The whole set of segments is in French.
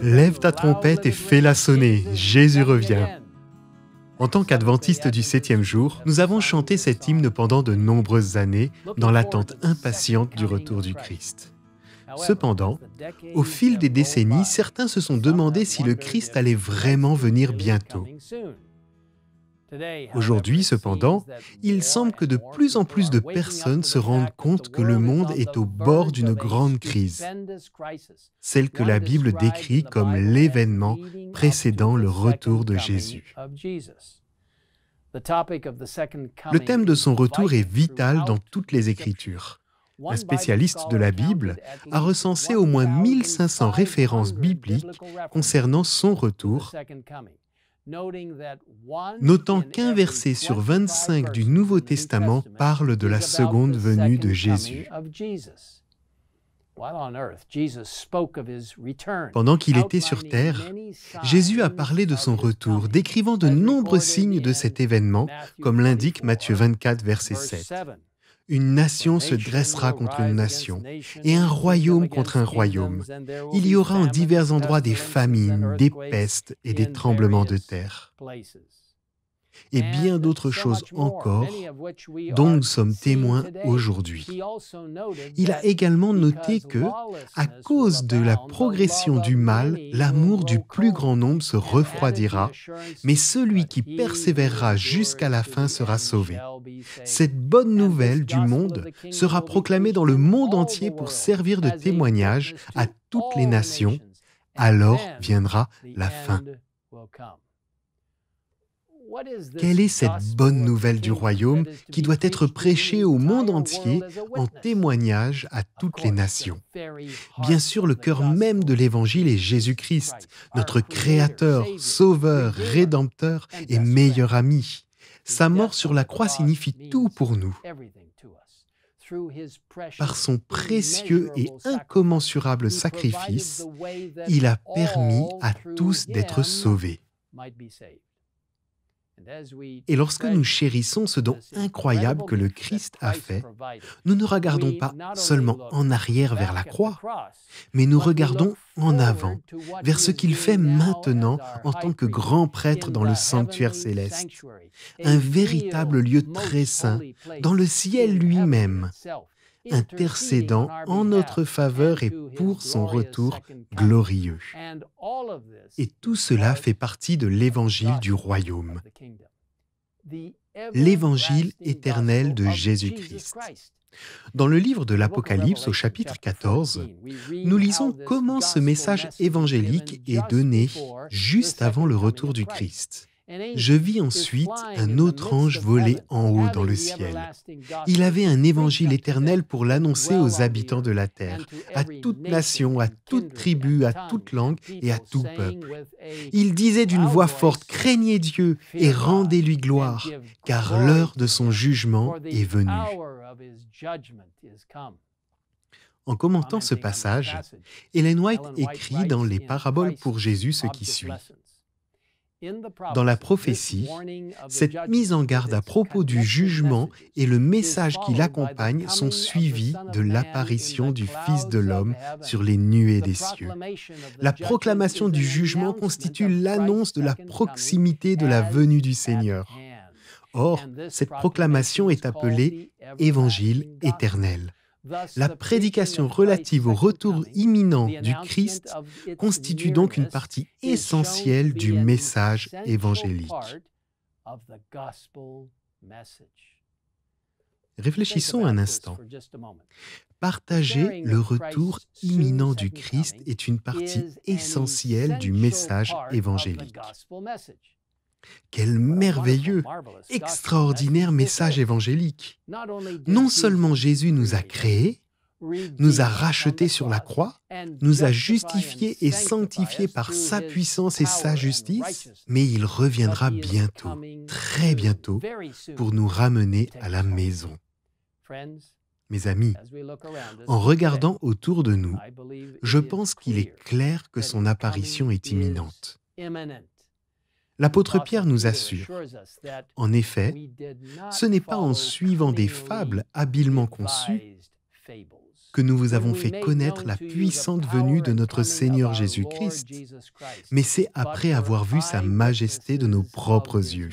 Lève ta trompette et fais-la sonner, Jésus revient. En tant qu'adventistes du septième jour, nous avons chanté cet hymne pendant de nombreuses années dans l'attente impatiente du retour du Christ. Cependant, au fil des décennies, certains se sont demandé si le Christ allait vraiment venir bientôt. Aujourd'hui, cependant, il semble que de plus en plus de personnes se rendent compte que le monde est au bord d'une grande crise, celle que la Bible décrit comme l'événement précédant le retour de Jésus. Le thème de son retour est vital dans toutes les Écritures. Un spécialiste de la Bible a recensé au moins 1500 références bibliques concernant son retour notant qu'un verset sur 25 du Nouveau Testament parle de la seconde venue de Jésus. Pendant qu'il était sur terre, Jésus a parlé de son retour, décrivant de nombreux signes de cet événement, comme l'indique Matthieu 24, verset 7. Une nation se dressera contre une nation et un royaume contre un royaume. Il y aura en divers endroits des famines, des pestes et des tremblements de terre et bien d'autres choses encore dont nous sommes témoins aujourd'hui. Il a également noté que, à cause de la progression du mal, l'amour du plus grand nombre se refroidira, mais celui qui persévérera jusqu'à la fin sera sauvé. Cette bonne nouvelle du monde sera proclamée dans le monde entier pour servir de témoignage à toutes les nations. Alors viendra la fin. Quelle est cette bonne nouvelle du royaume qui doit être prêchée au monde entier en témoignage à toutes les nations? Bien sûr, le cœur même de l'Évangile est Jésus-Christ, notre Créateur, Sauveur, Rédempteur et meilleur ami. Sa mort sur la croix signifie tout pour nous. Par son précieux et incommensurable sacrifice, il a permis à tous d'être sauvés. Et lorsque nous chérissons ce don incroyable que le Christ a fait, nous ne regardons pas seulement en arrière vers la croix, mais nous regardons en avant vers ce qu'il fait maintenant en tant que grand prêtre dans le sanctuaire céleste, un véritable lieu très saint, dans le ciel lui-même, intercédant en notre faveur et pour son retour glorieux. Et tout cela fait partie de l'évangile du royaume, l'évangile éternel de Jésus-Christ. Dans le livre de l'Apocalypse au chapitre 14, nous lisons comment ce message évangélique est donné juste avant le retour du Christ. Je vis ensuite un autre ange voler en haut dans le ciel. Il avait un évangile éternel pour l'annoncer aux habitants de la terre, à toute nation, à toute tribu, à toute langue et à tout peuple. Il disait d'une voix forte, Craignez Dieu et rendez-lui gloire, car l'heure de son jugement est venue. En commentant ce passage, Ellen White écrit dans les paraboles pour Jésus ce qui suit. Dans la prophétie, cette mise en garde à propos du jugement et le message qui l'accompagne sont suivis de l'apparition du Fils de l'homme sur les nuées des cieux. La proclamation du jugement constitue l'annonce de la proximité de la venue du Seigneur. Or, cette proclamation est appelée Évangile éternel. La prédication relative au retour imminent du Christ constitue donc une partie essentielle du message évangélique. Réfléchissons un instant. Partager le retour imminent du Christ est une partie essentielle du message évangélique. Quel merveilleux, extraordinaire message évangélique. Non seulement Jésus nous a créés, nous a rachetés sur la croix, nous a justifiés et sanctifiés par sa puissance et sa justice, mais il reviendra bientôt, très bientôt, pour nous ramener à la maison. Mes amis, en regardant autour de nous, je pense qu'il est clair que son apparition est imminente. L'apôtre Pierre nous assure, en effet, ce n'est pas en suivant des fables habilement conçues lorsque nous vous avons fait connaître la puissante venue de notre Seigneur Jésus-Christ, mais c'est après avoir vu sa majesté de nos propres yeux.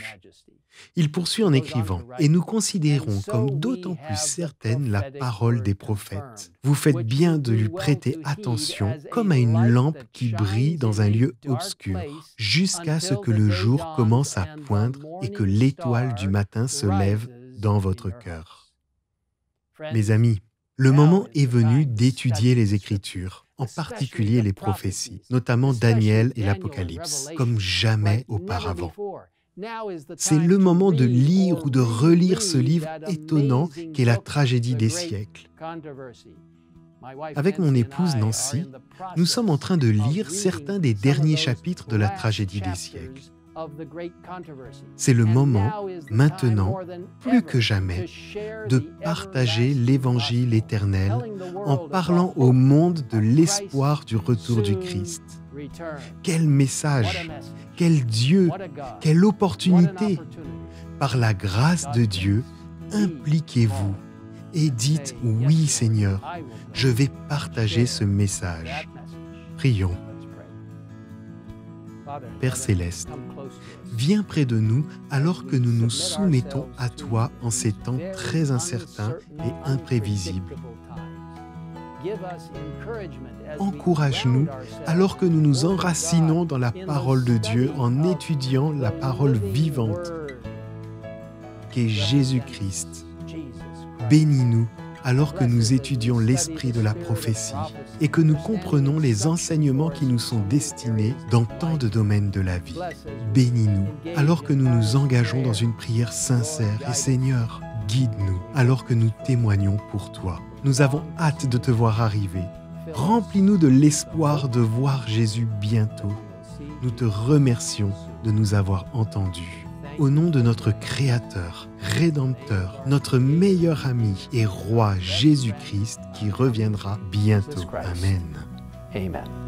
Il poursuit en écrivant, et nous considérons comme d'autant plus certaine la parole des prophètes. Vous faites bien de lui prêter attention comme à une lampe qui brille dans un lieu obscur, jusqu'à ce que le jour commence à poindre et que l'étoile du matin se lève dans votre cœur. Mes amis, le moment est venu d'étudier les Écritures, en particulier les prophéties, notamment Daniel et l'Apocalypse, comme jamais auparavant. C'est le moment de lire ou de relire ce livre étonnant qu'est la tragédie des siècles. Avec mon épouse Nancy, nous sommes en train de lire certains des derniers chapitres de la tragédie des siècles. C'est le moment, maintenant, plus que jamais, de partager l'Évangile éternel en parlant au monde de l'espoir du retour du Christ. Quel message, quel Dieu, quelle opportunité. Par la grâce de Dieu, impliquez-vous et dites oui Seigneur, je vais partager ce message. Prions. Père céleste, viens près de nous alors que nous nous soumettons à toi en ces temps très incertains et imprévisibles. Encourage-nous alors que nous nous enracinons dans la parole de Dieu en étudiant la parole vivante qu'est Jésus-Christ. Bénis-nous alors que nous étudions l'esprit de la prophétie et que nous comprenons les enseignements qui nous sont destinés dans tant de domaines de la vie. Bénis-nous alors que nous nous engageons dans une prière sincère et Seigneur, guide-nous alors que nous témoignons pour toi. Nous avons hâte de te voir arriver. Remplis-nous de l'espoir de voir Jésus bientôt. Nous te remercions de nous avoir entendus au nom de notre Créateur, Rédempteur, notre meilleur ami et Roi Jésus-Christ qui reviendra bientôt. Amen. Amen.